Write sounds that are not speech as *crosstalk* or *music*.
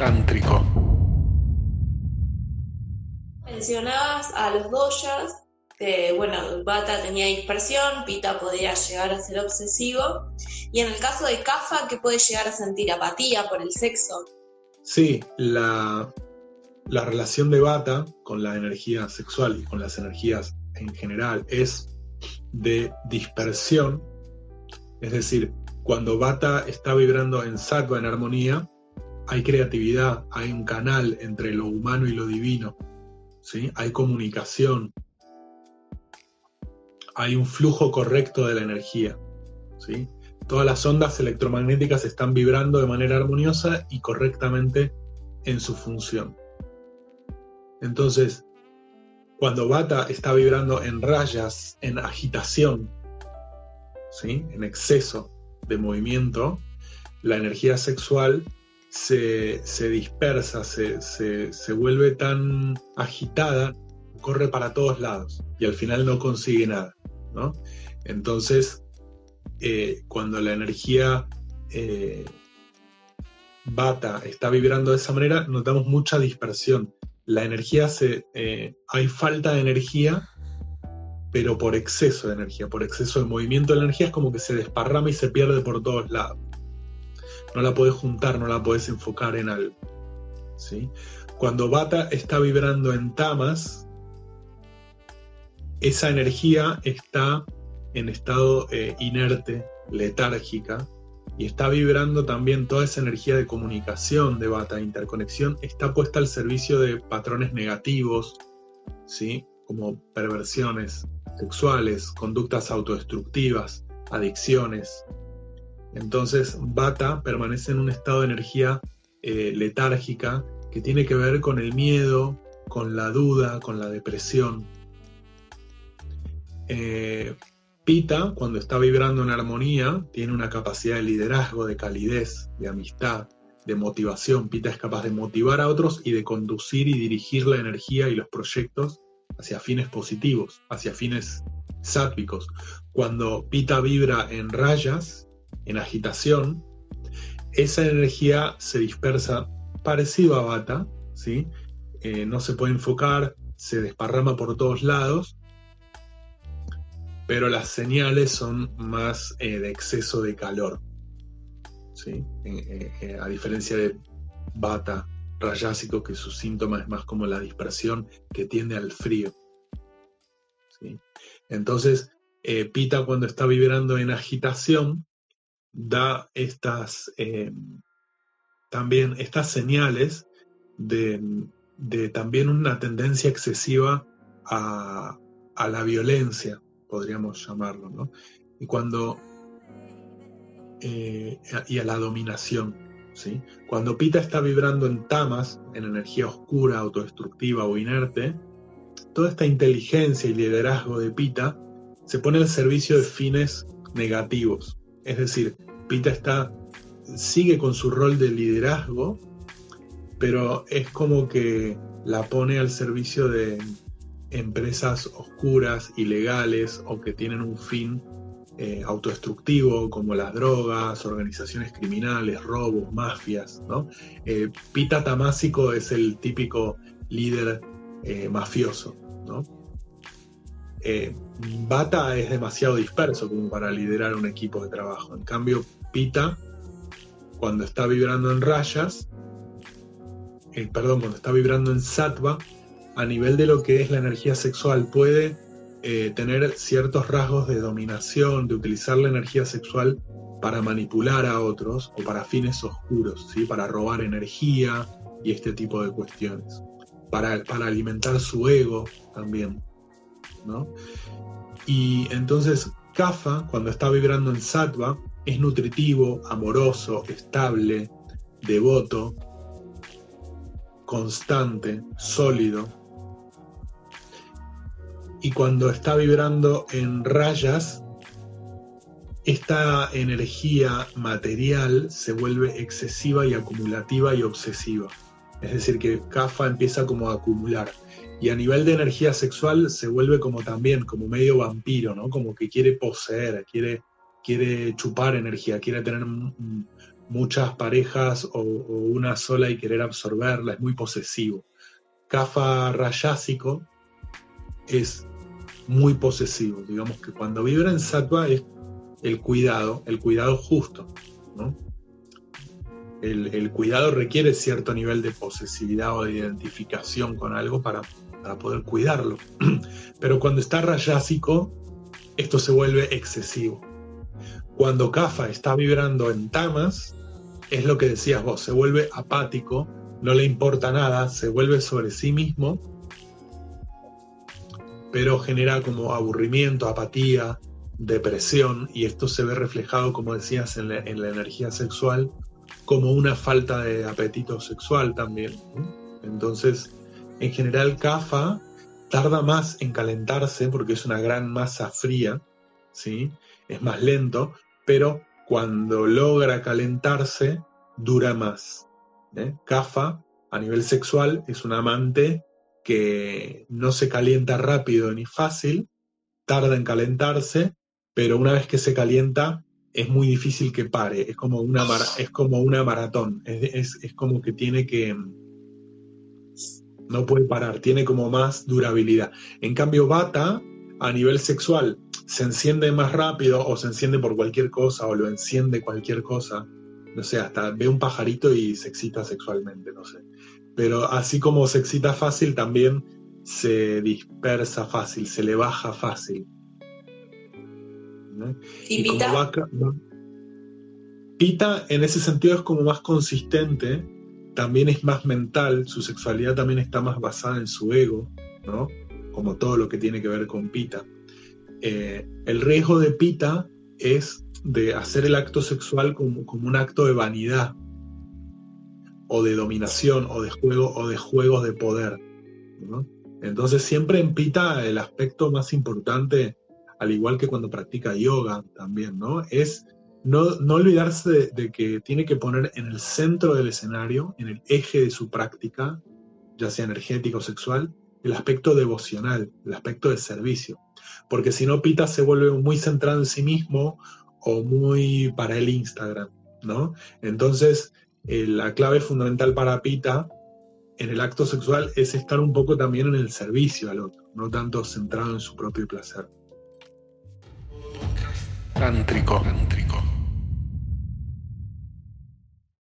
tántrico. Mencionabas a los doyas, que bueno, Bata tenía dispersión, Pita podía llegar a ser obsesivo, y en el caso de Kafa, que puede llegar a sentir apatía por el sexo. Sí, la, la relación de Bata con la energía sexual y con las energías en general es de dispersión, es decir, cuando Bata está vibrando en sattva, en armonía, hay creatividad, hay un canal entre lo humano y lo divino, ¿sí? hay comunicación, hay un flujo correcto de la energía. ¿sí? Todas las ondas electromagnéticas están vibrando de manera armoniosa y correctamente en su función. Entonces, cuando Bata está vibrando en rayas, en agitación, ¿sí? en exceso de movimiento, la energía sexual se, dispersa, se, vuelve tan agitada, corre para todos lados y al final no consigue nada. Entonces, eh, cuando la energía eh, bata está vibrando de esa manera, notamos mucha dispersión. La energía se. Eh, hay falta de energía, pero por exceso de energía, por exceso de movimiento de la energía, es como que se desparrama y se pierde por todos lados no la puedes juntar, no la puedes enfocar en algo. ¿sí? Cuando Bata está vibrando en tamas, esa energía está en estado eh, inerte, letárgica, y está vibrando también toda esa energía de comunicación de Bata, interconexión, está puesta al servicio de patrones negativos, ¿sí? como perversiones sexuales, conductas autodestructivas, adicciones, entonces, Bata permanece en un estado de energía eh, letárgica que tiene que ver con el miedo, con la duda, con la depresión. Eh, Pita, cuando está vibrando en armonía, tiene una capacidad de liderazgo, de calidez, de amistad, de motivación. Pita es capaz de motivar a otros y de conducir y dirigir la energía y los proyectos hacia fines positivos, hacia fines sáttvicos. Cuando Pita vibra en rayas, en agitación, esa energía se dispersa parecido a bata, ¿sí? Eh, no se puede enfocar, se desparrama por todos lados, pero las señales son más eh, de exceso de calor, ¿sí? Eh, a diferencia de bata rayásico, que su síntoma es más como la dispersión que tiende al frío. ¿sí? Entonces, Pita cuando está vibrando en agitación, da estas eh, también estas señales de, también una tendencia excesiva a, la violencia, podríamos llamarlo, ¿no? Y cuando eh, y a la dominación, ¿sí? Cuando Pita está vibrando en tamas, en energía oscura, autodestructiva o inerte, toda esta inteligencia y liderazgo de Pita se pone al servicio de fines negativos, es decir, Pita está, sigue con su rol de liderazgo, pero es como que la pone al servicio de empresas oscuras, ilegales o que tienen un fin eh, autodestructivo como las drogas, organizaciones criminales, robos, mafias. ¿no? Eh, Pita Tamásico es el típico líder eh, mafioso. ¿no? Bata es demasiado disperso como para liderar un equipo de trabajo. En cambio, Pita, cuando está vibrando en rayas, eh, perdón, cuando está vibrando en sattva, a nivel de lo que es la energía sexual, puede eh, tener ciertos rasgos de dominación, de utilizar la energía sexual para manipular a otros o para fines oscuros, ¿sí? para robar energía y este tipo de cuestiones, para, para alimentar su ego también. Y entonces Kafa, cuando está vibrando en sattva, es nutritivo, amoroso, estable, devoto, constante, sólido. Y cuando está vibrando en rayas, esta energía material se vuelve excesiva y acumulativa y obsesiva. Es decir, que Kafa empieza como a acumular. Y a nivel de energía sexual se vuelve como también, como medio vampiro, ¿no? Como que quiere poseer, quiere, quiere chupar energía, quiere tener muchas parejas o, una sola y querer absorberla, es muy posesivo. Kafa rayásico es muy posesivo, digamos que cuando vibra en sattva es el cuidado, el cuidado justo, El, cuidado requiere cierto nivel de posesividad o de identificación con algo para, para poder cuidarlo. *clears throat* Pero cuando está rayásico, esto se vuelve excesivo. Cuando Kafa está vibrando en tamas, es lo que decías vos, se vuelve apático, no le importa nada, se vuelve sobre sí mismo, pero genera como aburrimiento, apatía, depresión, y esto se ve reflejado, como decías, en la, energía sexual, como una falta de apetito sexual también. Entonces, en general, CAFA tarda más en calentarse porque es una gran masa fría, ¿sí? es más lento, pero cuando logra calentarse, dura más. ¿eh? Cafa, a nivel sexual, es un amante que no se calienta rápido ni fácil, tarda en calentarse, pero una vez que se calienta, es muy difícil que pare, es como una, es como una maratón, es, es como que tiene que... No puede parar, tiene como más durabilidad. En cambio, Bata, a nivel sexual, se enciende más rápido o se enciende por cualquier cosa o lo enciende cualquier cosa. No sé, hasta ve un pajarito y se excita sexualmente, no sé. Pero así como se excita fácil, también se dispersa fácil, se le baja fácil. ¿Y, Pita? Pita en ese sentido es como más consistente, también es más mental, su sexualidad también está más basada en su ego, ¿no? Como todo lo que tiene que ver con Pita. Eh, el riesgo de Pita es de hacer el acto sexual como, un acto de vanidad o de dominación o de juego o de juegos de poder. Entonces siempre en Pita el aspecto más importante, al igual que cuando practica yoga también, ¿no? Es no, olvidarse de, que tiene que poner en el centro del escenario, en el eje de su práctica, ya sea energético o sexual, el aspecto devocional, el aspecto de servicio porque si no Pita se vuelve muy centrado en sí mismo o muy para el Instagram, ¿no? Entonces, eh, la clave fundamental para Pita en el acto sexual es estar un poco también en el servicio al otro, no tanto centrado en su propio placer. Tántrico. Tántrico.